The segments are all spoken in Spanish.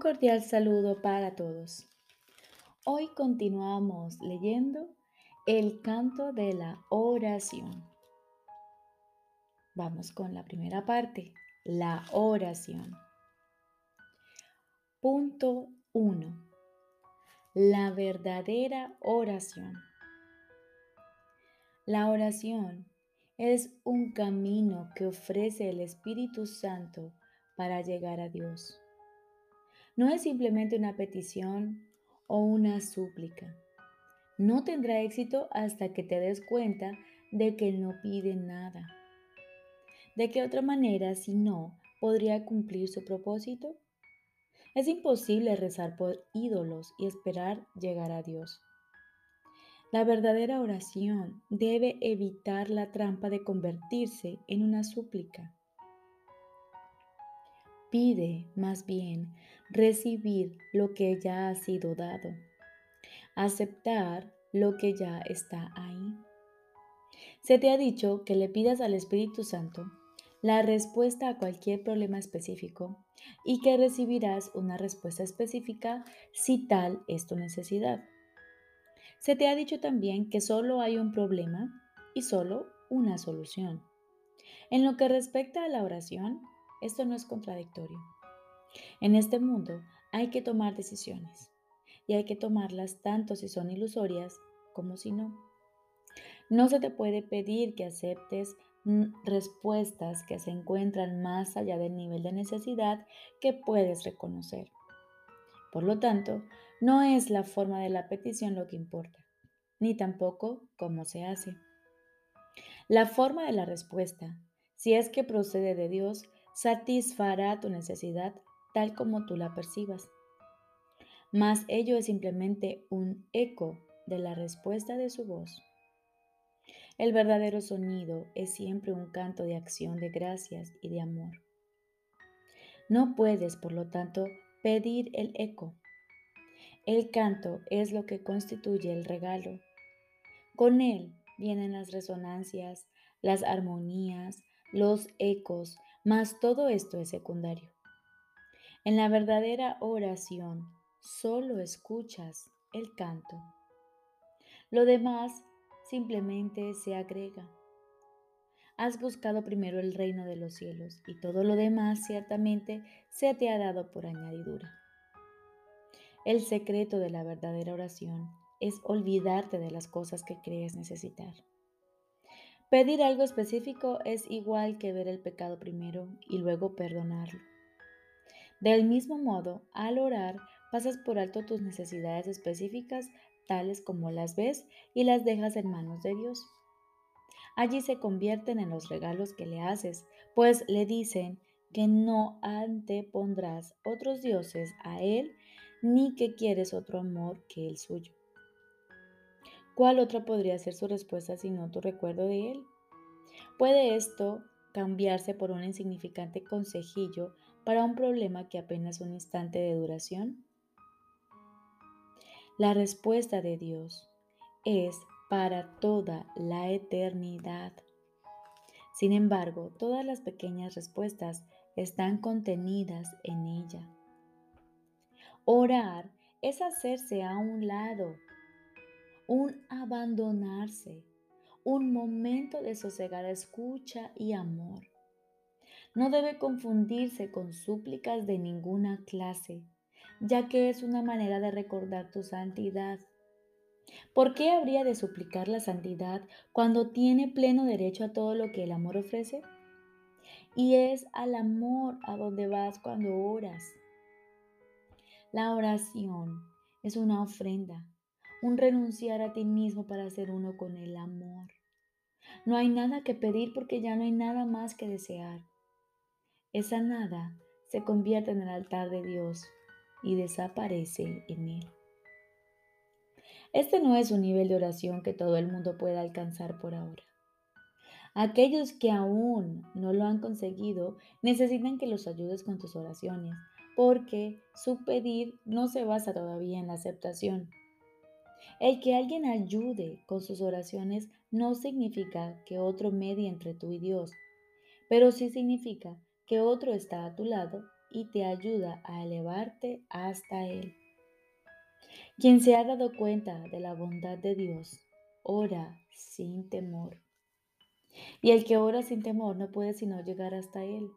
Cordial saludo para todos. Hoy continuamos leyendo el canto de la oración. Vamos con la primera parte, la oración. Punto 1. La verdadera oración. La oración es un camino que ofrece el Espíritu Santo para llegar a Dios. No es simplemente una petición o una súplica. No tendrá éxito hasta que te des cuenta de que no pide nada. ¿De qué otra manera, si no, podría cumplir su propósito? Es imposible rezar por ídolos y esperar llegar a Dios. La verdadera oración debe evitar la trampa de convertirse en una súplica. Pide más bien recibir lo que ya ha sido dado, aceptar lo que ya está ahí. Se te ha dicho que le pidas al Espíritu Santo la respuesta a cualquier problema específico y que recibirás una respuesta específica si tal es tu necesidad. Se te ha dicho también que solo hay un problema y solo una solución. En lo que respecta a la oración, esto no es contradictorio. En este mundo hay que tomar decisiones y hay que tomarlas tanto si son ilusorias como si no. No se te puede pedir que aceptes respuestas que se encuentran más allá del nivel de necesidad que puedes reconocer. Por lo tanto, no es la forma de la petición lo que importa, ni tampoco cómo se hace. La forma de la respuesta, si es que procede de Dios, satisfará tu necesidad tal como tú la percibas. Mas ello es simplemente un eco de la respuesta de su voz. El verdadero sonido es siempre un canto de acción de gracias y de amor. No puedes, por lo tanto, pedir el eco. El canto es lo que constituye el regalo. Con él vienen las resonancias, las armonías, los ecos, mas todo esto es secundario. En la verdadera oración solo escuchas el canto. Lo demás simplemente se agrega. Has buscado primero el reino de los cielos y todo lo demás ciertamente se te ha dado por añadidura. El secreto de la verdadera oración es olvidarte de las cosas que crees necesitar. Pedir algo específico es igual que ver el pecado primero y luego perdonarlo. Del mismo modo, al orar, pasas por alto tus necesidades específicas tales como las ves y las dejas en manos de Dios. Allí se convierten en los regalos que le haces, pues le dicen que no antepondrás otros dioses a Él, ni que quieres otro amor que el suyo. ¿Cuál otra podría ser su respuesta si no tu recuerdo de Él? ¿Puede esto cambiarse por un insignificante consejillo para un problema que apenas un instante de duración? La respuesta de Dios es para toda la eternidad. Sin embargo, todas las pequeñas respuestas están contenidas en ella. Orar es hacerse a un lado, un abandonarse, un momento de sosegada escucha y amor. No debe confundirse con súplicas de ninguna clase ya que es una manera de recordar tu santidad. ¿Por qué habría de suplicar la santidad cuando tiene pleno derecho a todo lo que el amor ofrece? Y es al amor a donde vas cuando oras. La oración es una ofrenda, un renunciar a ti mismo para ser uno con el amor. No hay nada que pedir porque ya no hay nada más que desear. Esa nada se convierte en el altar de Dios y desaparece en él. Este no es un nivel de oración que todo el mundo pueda alcanzar por ahora. Aquellos que aún no lo han conseguido necesitan que los ayudes con tus oraciones, porque su pedir no se basa todavía en la aceptación. El que alguien ayude con sus oraciones no significa que otro medie entre tú y Dios, pero sí significa que otro está a tu lado y te ayuda a elevarte hasta Él. Quien se ha dado cuenta de la bondad de Dios, ora sin temor. Y el que ora sin temor no puede sino llegar hasta Él.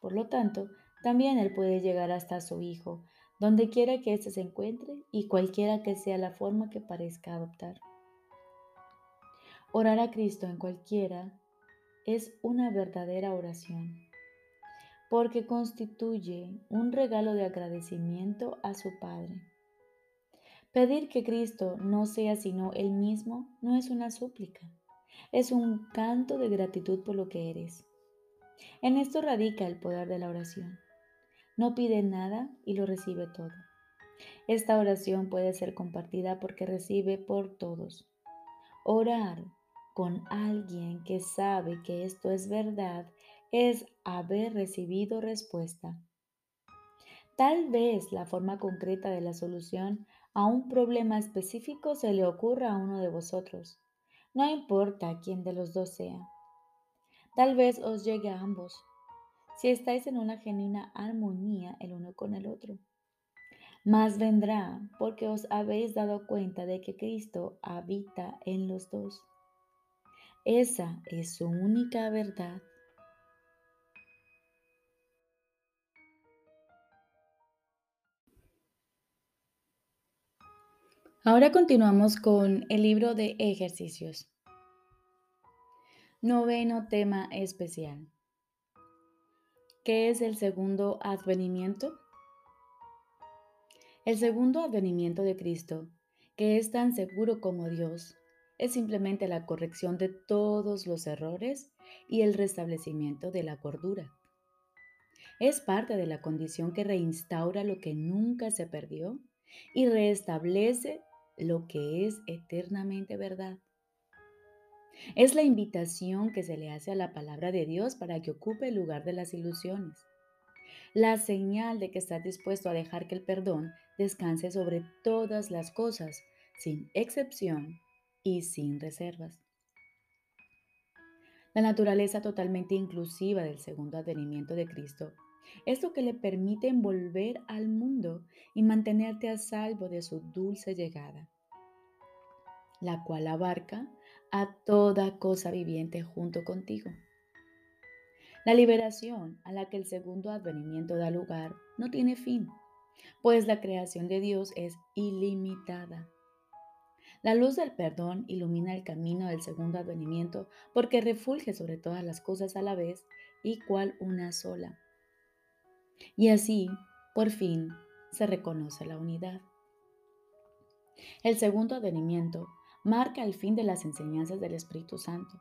Por lo tanto, también Él puede llegar hasta su Hijo, donde quiera que éste se encuentre y cualquiera que sea la forma que parezca adoptar. Orar a Cristo en cualquiera es una verdadera oración, porque constituye un regalo de agradecimiento a su Padre. Pedir que Cristo no sea sino Él mismo no es una súplica, es un canto de gratitud por lo que eres. En esto radica el poder de la oración. No pide nada y lo recibe todo. Esta oración puede ser compartida porque recibe por todos. Orar con alguien que sabe que esto es verdad es haber recibido respuesta. Tal vez la forma concreta de la solución a un problema específico se le ocurra a uno de vosotros. No importa quién de los dos sea. Tal vez os llegue a ambos si estáis en una genuina armonía el uno con el otro. Más vendrá porque os habéis dado cuenta de que Cristo habita en los dos. Esa es su única verdad. Ahora continuamos con el libro de ejercicios. Noveno tema especial. ¿Qué es el segundo advenimiento? El segundo advenimiento de Cristo, que es tan seguro como Dios, es simplemente la corrección de todos los errores y el restablecimiento de la cordura. Es parte de la condición que reinstaura lo que nunca se perdió y restablece lo que es eternamente verdad. Es la invitación que se le hace a la palabra de Dios para que ocupe el lugar de las ilusiones. La señal de que estás dispuesto a dejar que el perdón descanse sobre todas las cosas, sin excepción y sin reservas. La naturaleza totalmente inclusiva del segundo advenimiento de Cristo es lo que le permite envolver al mundo y mantenerte a salvo de su dulce llegada, la cual abarca a toda cosa viviente junto contigo. La liberación a la que el segundo advenimiento da lugar no tiene fin, pues la creación de Dios es ilimitada. La luz del perdón ilumina el camino del segundo advenimiento porque refulge sobre todas las cosas a la vez y cual una sola. Y así, por fin, se reconoce la unidad. El segundo advenimiento marca el fin de las enseñanzas del Espíritu Santo,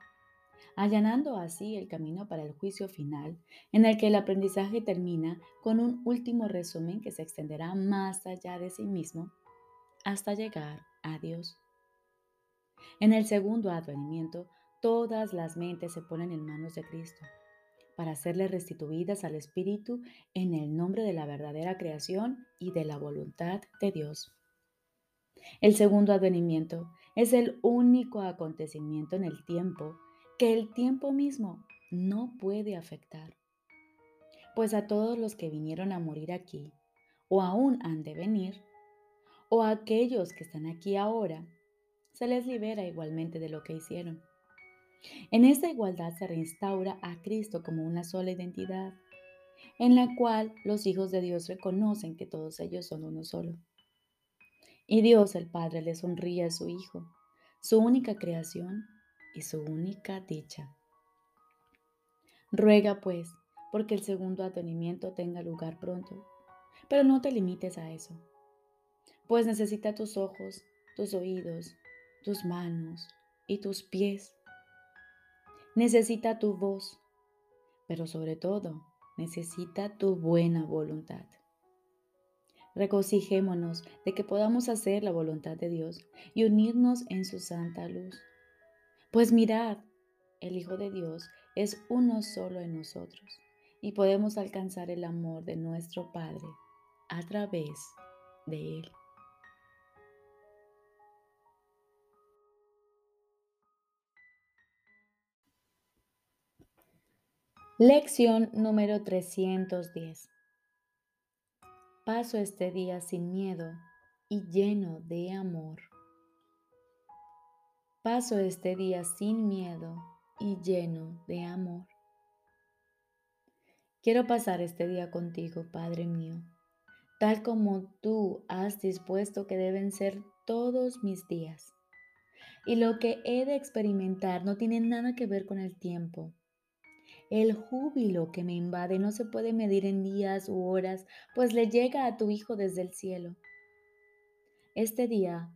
allanando así el camino para el juicio final, en el que el aprendizaje termina con un último resumen que se extenderá más allá de sí mismo hasta llegar a Dios. En el segundo advenimiento, todas las mentes se ponen en manos de Cristo para serle restituidas al Espíritu en el nombre de la verdadera creación y de la voluntad de Dios. El segundo advenimiento es el único acontecimiento en el tiempo que el tiempo mismo no puede afectar. Pues a todos los que vinieron a morir aquí, o aún han de venir, o a aquellos que están aquí ahora, se les libera igualmente de lo que hicieron. En esta igualdad se reinstaura a Cristo como una sola identidad, en la cual los hijos de Dios reconocen que todos ellos son uno solo. Y Dios el Padre le sonríe a su Hijo, su única creación y su única dicha. Ruega pues, porque el segundo atenimiento tenga lugar pronto, pero no te limites a eso, pues necesita tus ojos, tus oídos, tus manos y tus pies. Necesita tu voz, pero sobre todo necesita tu buena voluntad. Regocijémonos de que podamos hacer la voluntad de Dios y unirnos en su santa luz. Pues mirad, el Hijo de Dios es uno solo en nosotros y podemos alcanzar el amor de nuestro Padre a través de Él. Lección número 310. Paso este día sin miedo y lleno de amor. Paso este día sin miedo y lleno de amor. Quiero pasar este día contigo, Padre mío, tal como tú has dispuesto que deben ser todos mis días. Y lo que he de experimentar no tiene nada que ver con el tiempo. El júbilo que me invade no se puede medir en días u horas, pues le llega a tu Hijo desde el cielo. Este día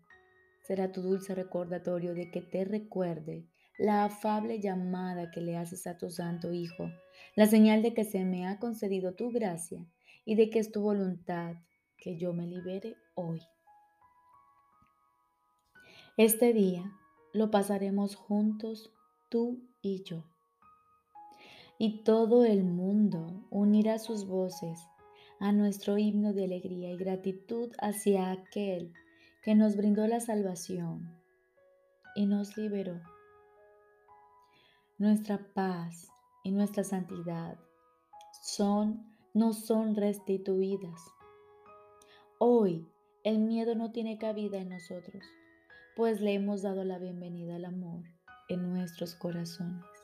será tu dulce recordatorio de que te recuerde la afable llamada que le haces a tu Santo Hijo, la señal de que se me ha concedido tu gracia y de que es tu voluntad que yo me libere hoy. Este día lo pasaremos juntos tú y yo. Y todo el mundo unirá sus voces a nuestro himno de alegría y gratitud hacia aquel que nos brindó la salvación y nos liberó nuestra paz y nuestra santidad son, no son restituidas. Hoy el miedo no tiene cabida en nosotros, pues le hemos dado la bienvenida al amor en nuestros corazones.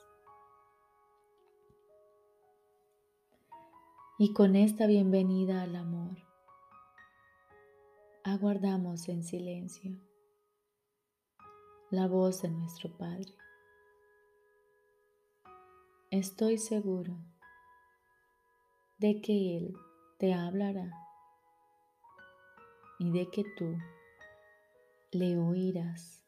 Y con esta bienvenida al amor, aguardamos en silencio la voz de nuestro Padre estoy seguro de que Él te hablará y de que tú le oirás.